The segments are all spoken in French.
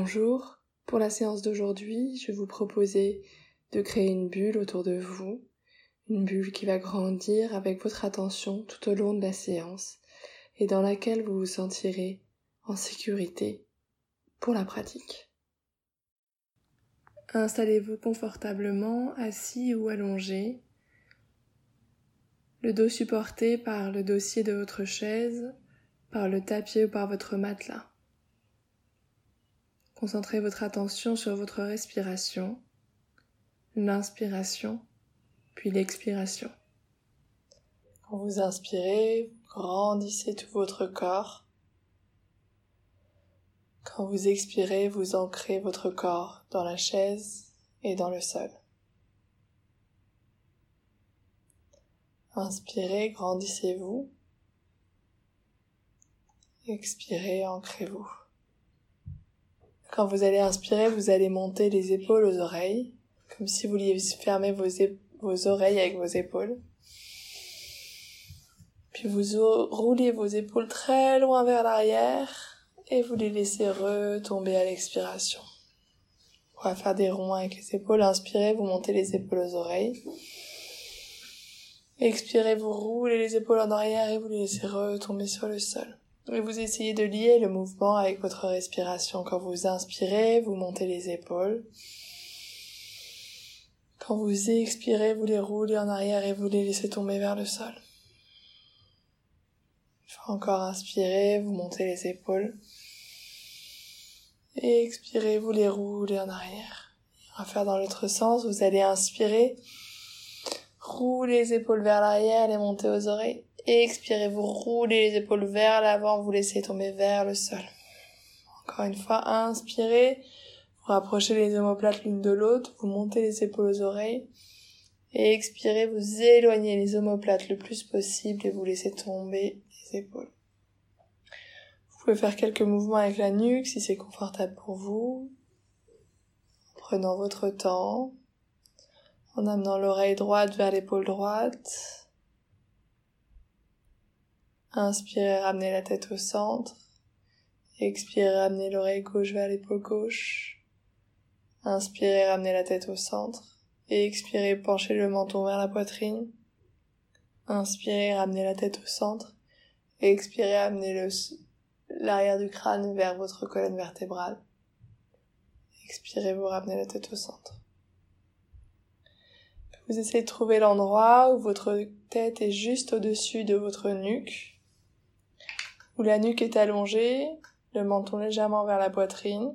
Bonjour, pour la séance d'aujourd'hui, je vais vous proposer de créer une bulle autour de vous, une bulle qui va grandir avec votre attention tout au long de la séance et dans laquelle vous vous sentirez en sécurité pour la pratique. Installez-vous confortablement, assis ou allongé, le dos supporté par le dossier de votre chaise, par le tapis ou par votre matelas. Concentrez votre attention sur votre respiration, l'inspiration, puis l'expiration. Quand vous inspirez, grandissez tout votre corps. Quand vous expirez, vous ancrez votre corps dans la chaise et dans le sol. Inspirez, grandissez-vous. Expirez, ancrez-vous. Quand vous allez inspirer, vous allez monter les épaules aux oreilles, comme si vous vouliez fermer vos, oreilles avec vos épaules. Puis vous roulez vos épaules très loin vers l'arrière et vous les laissez retomber à l'expiration. On va faire des ronds avec les épaules. Inspirez, vous montez les épaules aux oreilles. Expirez, vous roulez les épaules en arrière et vous les laissez retomber sur le sol. Vous essayez de lier le mouvement avec votre respiration. Quand vous inspirez, vous montez les épaules. Quand vous expirez, vous les roulez en arrière et vous les laissez tomber vers le sol. Encore inspirer, vous montez les épaules. Expirez, vous les roulez en arrière. On va faire dans l'autre sens. Vous allez inspirer, rouler les épaules vers l'arrière, les monter aux oreilles. Expirez, vous roulez les épaules vers l'avant, vous laissez tomber vers le sol. Encore une fois, inspirez, vous rapprochez les omoplates l'une de l'autre, vous montez les épaules aux oreilles. Et expirez, vous éloignez les omoplates le plus possible et vous laissez tomber les épaules. Vous pouvez faire quelques mouvements avec la nuque si c'est confortable pour vous. En prenant votre temps. En amenant l'oreille droite vers l'épaule droite. Inspirez, ramenez la tête au centre. Expirez, ramenez l'oreille gauche vers l'épaule gauche. Inspirez, ramenez la tête au centre. Et expirez, penchez le menton vers la poitrine. Inspirez, ramenez la tête au centre. Et expirez, amenez l'arrière du crâne vers votre colonne vertébrale. Expirez, vous ramenez la tête au centre. Vous essayez de trouver l'endroit où votre tête est juste au-dessus de votre nuque, où la nuque est allongée, le menton légèrement vers la poitrine.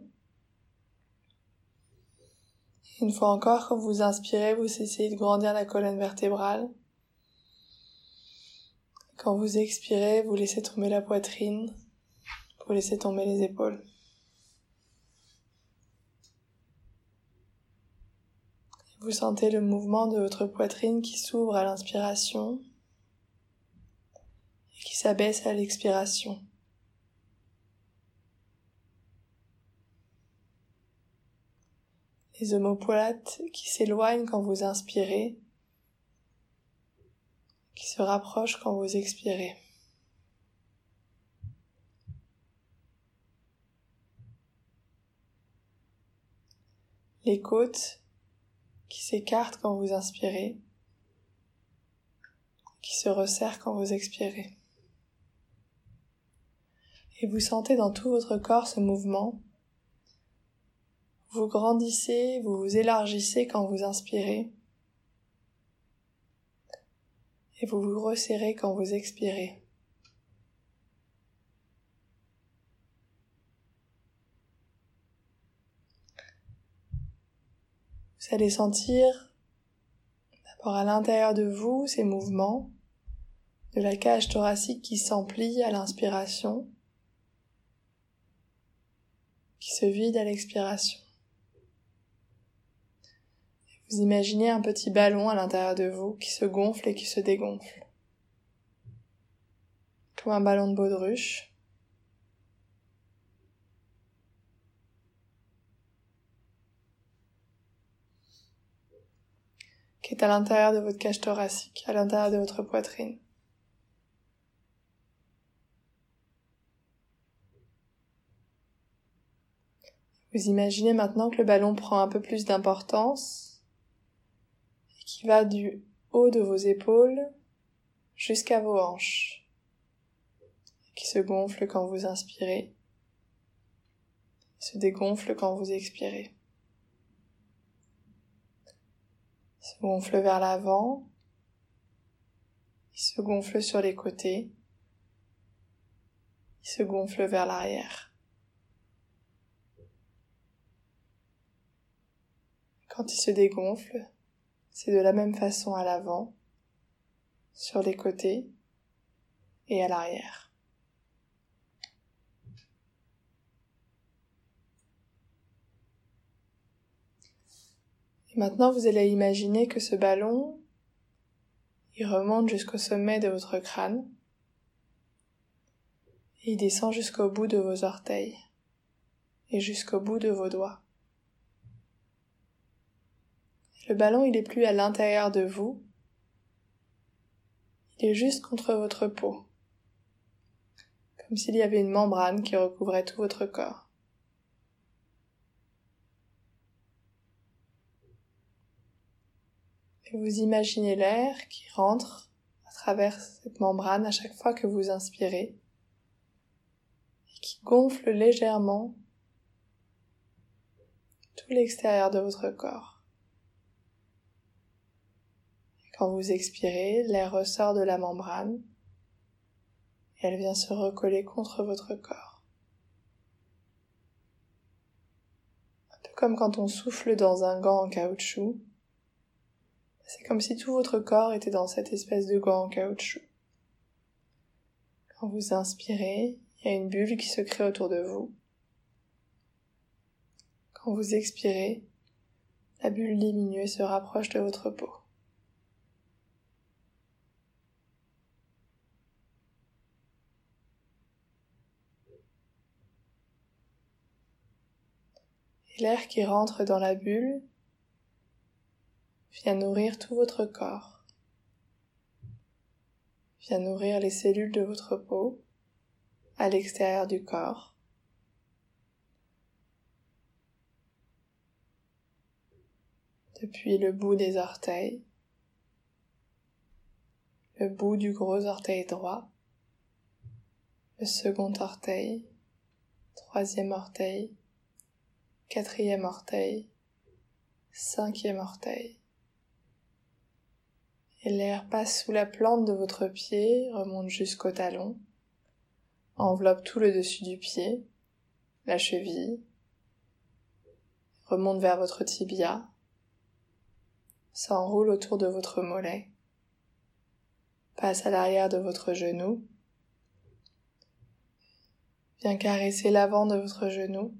Une fois encore, quand vous inspirez, vous essayez de grandir la colonne vertébrale. Quand vous expirez, vous laissez tomber la poitrine, vous laissez tomber les épaules. Vous sentez le mouvement de votre poitrine qui s'ouvre à l'inspiration qui s'abaisse à l'expiration. Les omoplates qui s'éloignent quand vous inspirez qui se rapproche quand vous expirez. Les côtes qui s'écartent quand vous inspirez, qui se resserrent quand vous expirez. Et vous sentez dans tout votre corps ce mouvement. Vous grandissez, vous vous élargissez quand vous inspirez et vous vous resserrez quand vous expirez. Vous allez sentir d'abord à l'intérieur de vous ces mouvements de la cage thoracique qui s'emplit à l'inspiration, qui se vide à l'expiration. Vous imaginez un petit ballon à l'intérieur de vous qui se gonfle et qui se dégonfle. Comme un ballon de baudruche. qui est à l'intérieur de votre cage thoracique, à l'intérieur de votre poitrine. Vous imaginez maintenant que le ballon prend un peu plus d'importance et qui va du haut de vos épaules jusqu'à vos hanches, qui se gonfle quand vous inspirez, se dégonfle quand vous expirez. Se gonfle vers l'avant, se gonfle sur les côtés, il se gonfle vers l'arrière. Quand il se dégonfle, c'est de la même façon à l'avant, sur les côtés et à l'arrière. Maintenant, vous allez imaginer que ce ballon, il remonte jusqu'au sommet de votre crâne et il descend jusqu'au bout de vos orteils et jusqu'au bout de vos doigts. Le ballon, il est plus à l'intérieur de vous. Il est juste contre votre peau. Comme s'il y avait une membrane qui recouvrait tout votre corps. Et vous imaginez l'air qui rentre à travers cette membrane à chaque fois que vous inspirez et qui gonfle légèrement tout l'extérieur de votre corps. Quand vous expirez, l'air ressort de la membrane et elle vient se recoller contre votre corps. Un peu comme quand on souffle dans un gant en caoutchouc. C'est comme si tout votre corps était dans cette espèce de gant en caoutchouc. Quand vous inspirez, il y a une bulle qui se crée autour de vous. Quand vous expirez, la bulle diminue et se rapproche de votre peau. L'air qui rentre dans la bulle vient nourrir tout votre corps, vient nourrir les cellules de votre peau à l'extérieur du corps. Depuis le bout des orteils, le bout du gros orteil droit, le second orteil, troisième orteil, quatrième orteil, cinquième orteil. Et l'air passe sous la plante de votre pied, remonte jusqu'au talon, enveloppe tout le dessus du pied, la cheville, remonte vers votre tibia, s'enroule autour de votre mollet, passe à l'arrière de votre genou, vient caresser l'avant de votre genou,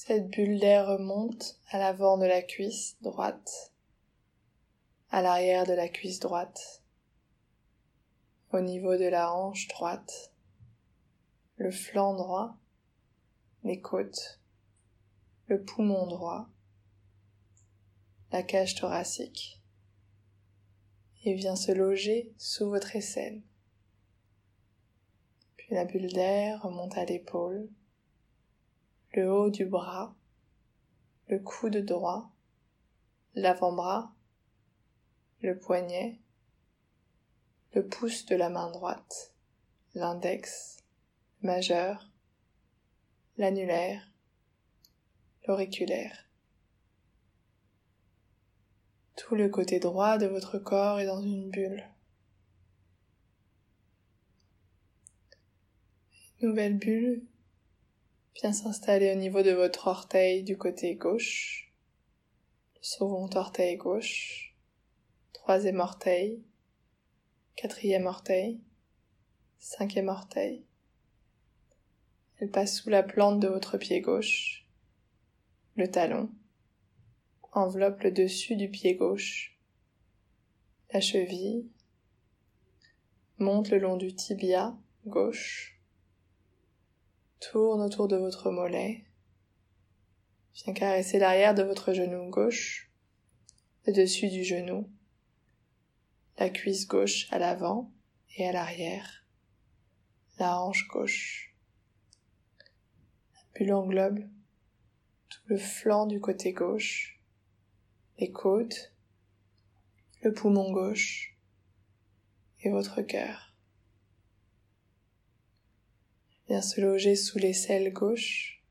cette bulle d'air remonte à l'avant de la cuisse droite, à l'arrière de la cuisse droite, au niveau de la hanche droite, le flanc droit, les côtes, le poumon droit, la cage thoracique, et vient se loger sous votre aisselle. Puis la bulle d'air remonte à l'épaule, le haut du bras, le coude droit, l'avant-bras, le poignet, le pouce de la main droite, l'index, majeur, l'annulaire, l'auriculaire. Tout le côté droit de votre corps est dans une bulle. nouvelle bulle Viens s'installer au niveau de votre orteil du côté gauche, le second orteil gauche, troisième orteil, quatrième orteil, cinquième orteil. Elle passe sous la plante de votre pied gauche, le talon, enveloppe le dessus du pied gauche, la cheville, monte le long du tibia gauche, tourne autour de votre mollet. Viens caresser l'arrière de votre genou gauche, le dessus du genou, la cuisse gauche à l'avant et à l'arrière, la hanche gauche. La bulle englobe le flanc du côté gauche, les côtes, le poumon gauche et votre cœur. Vient se loger sous l'aisselle gauche,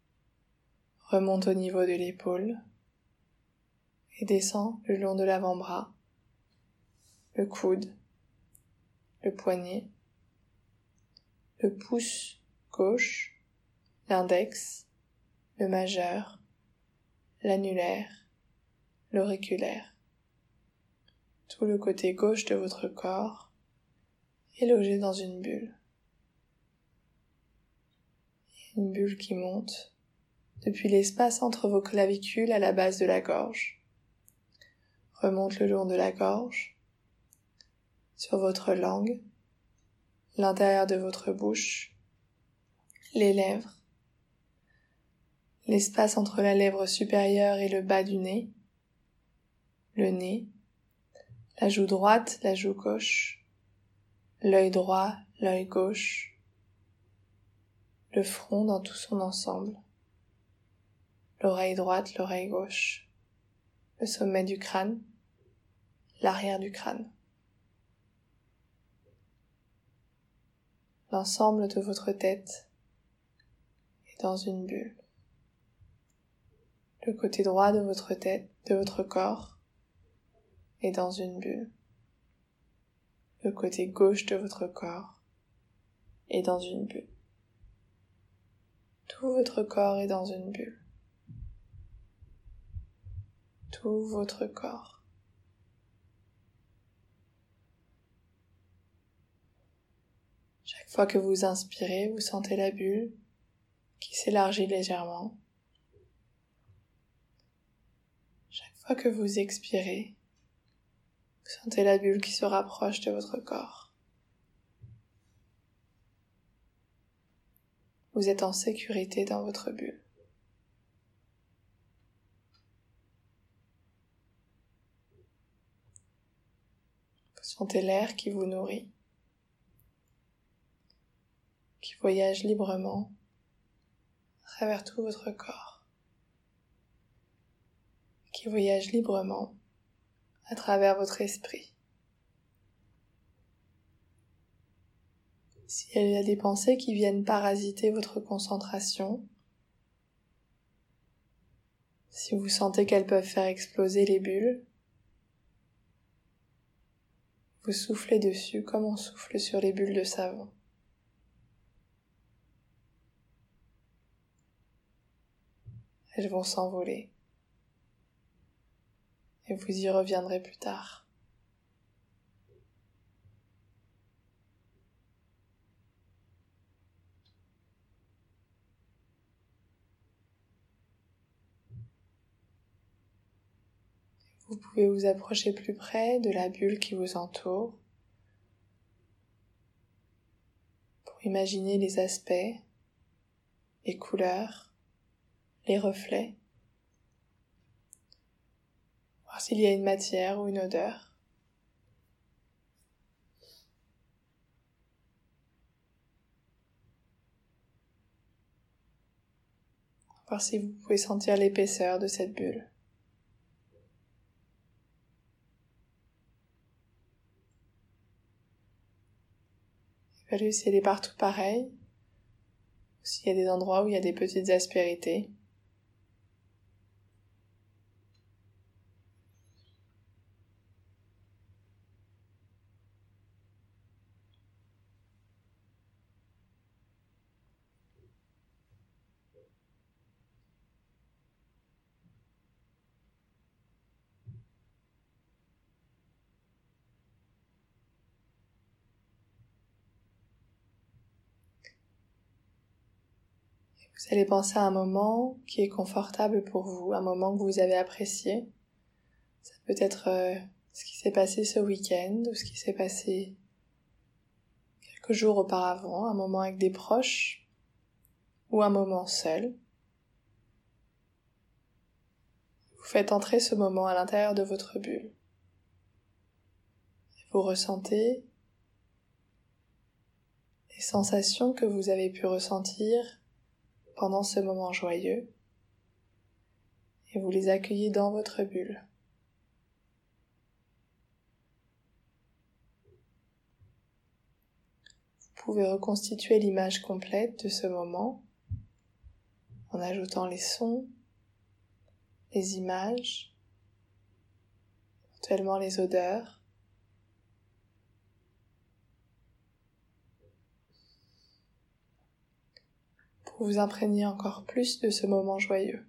remonte au niveau de l'épaule et descend le long de l'avant-bras, le coude, le poignet, le pouce gauche, l'index, le majeur, l'annulaire, l'auriculaire. Tout le côté gauche de votre corps est logé dans une bulle. Une bulle qui monte depuis l'espace entre vos clavicules à la base de la gorge. Remonte le long de la gorge, sur votre langue, l'intérieur de votre bouche, les lèvres, l'espace entre la lèvre supérieure et le bas du nez, le nez, la joue droite, la joue gauche, l'œil droit, l'œil gauche, le front dans tout son ensemble, l'oreille droite, l'oreille gauche, le sommet du crâne, l'arrière du crâne. L'ensemble de votre tête est dans une bulle. Le côté droit de votre tête, de votre corps, est dans une bulle. Le côté gauche de votre corps est dans une bulle. Tout votre corps est dans une bulle. Tout votre corps. Chaque fois que vous inspirez, vous sentez la bulle qui s'élargit légèrement que vous expirez, vous sentez la bulle qui se rapproche de votre corps. Vous êtes en sécurité dans votre bulle. Vous sentez l'air qui vous nourrit, qui voyage librement à travers tout votre corps qui voyage librement à travers votre esprit. S'il y a des pensées qui viennent parasiter votre concentration, si vous sentez qu'elles peuvent faire exploser les bulles, vous soufflez dessus comme on souffle sur les bulles de savon. Elles vont s'envoler et vous y reviendrez plus tard. Vous pouvez vous approcher plus près de la bulle qui vous entoure pour imaginer les aspects, les couleurs, les reflets s'il y a une matière ou une odeur. Voir si vous pouvez sentir l'épaisseur de cette bulle. Évaluez si elle partout pareille, s'il y a des endroits où il y a des petites aspérités. Vous allez penser à un moment qui est confortable pour vous, un moment que vous avez apprécié. Ça peut être euh, ce qui s'est passé ce week-end ou ce qui s'est passé quelques jours auparavant, un moment avec des proches ou un moment seul. Vous faites entrer ce moment à l'intérieur de votre bulle. vous ressentez les sensations que vous avez pu ressentir pendant ce moment joyeux et vous les accueillez dans votre bulle. Vous pouvez reconstituer l'image complète de ce moment en ajoutant les sons, les images, éventuellement les odeurs. Pour vous imprégner encore plus de ce moment joyeux.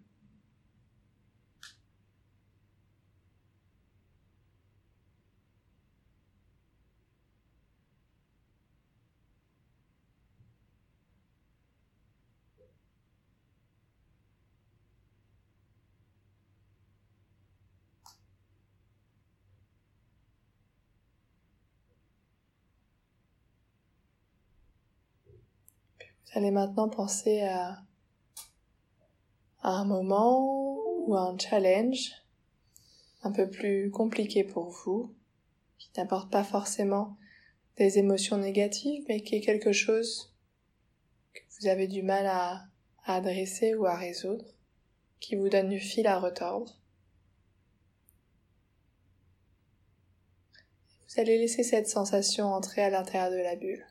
Allez maintenant penser à, un moment ou à un challenge un peu plus compliqué pour vous, qui n'apporte pas forcément des émotions négatives, mais qui est quelque chose que vous avez du mal à adresser ou à résoudre, qui vous donne du fil à retordre. Vous allez laisser cette sensation entrer à l'intérieur de la bulle.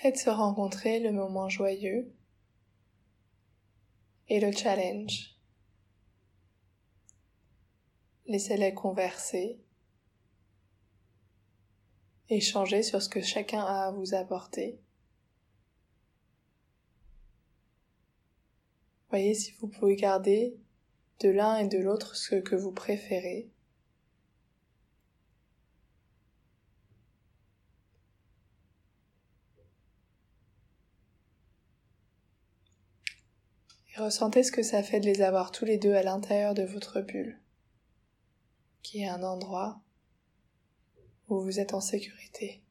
Faites se rencontrer le moment joyeux et le challenge. Laissez-les converser, échanger sur ce que chacun a à vous apporter. Voyez si vous pouvez garder de l'un et de l'autre ce que vous préférez et ressentez ce que ça fait de les avoir tous les deux à l'intérieur de votre bulle, qui est un endroit où vous êtes en sécurité.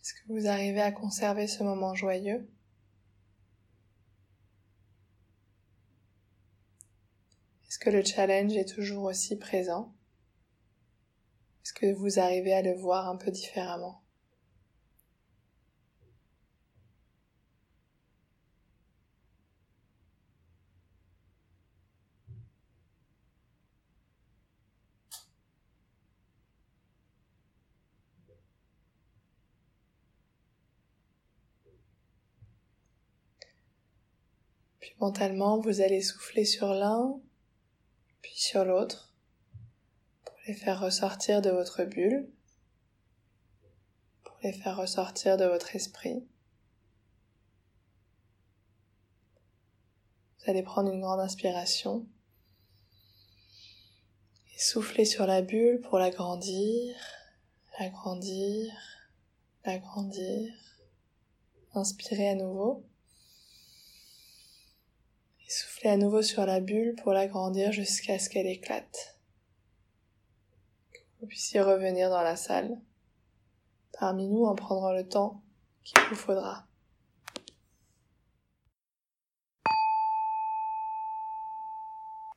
Est-ce que vous arrivez à conserver ce moment joyeux? Est-ce que le challenge est toujours aussi présent? Vous arrivez à le voir un peu différemment. Puis mentalement, vous allez souffler sur l'un, puis sur l'autre faire ressortir de votre bulle, pour les faire ressortir de votre esprit. Vous allez prendre une grande inspiration et souffler sur la bulle pour l'agrandir, l'agrandir, l'agrandir. Inspirez à nouveau. Et soufflez à nouveau sur la bulle pour l'agrandir jusqu'à ce qu'elle éclate vous puissiez revenir dans la salle parmi nous en prendra le temps qu'il vous faudra.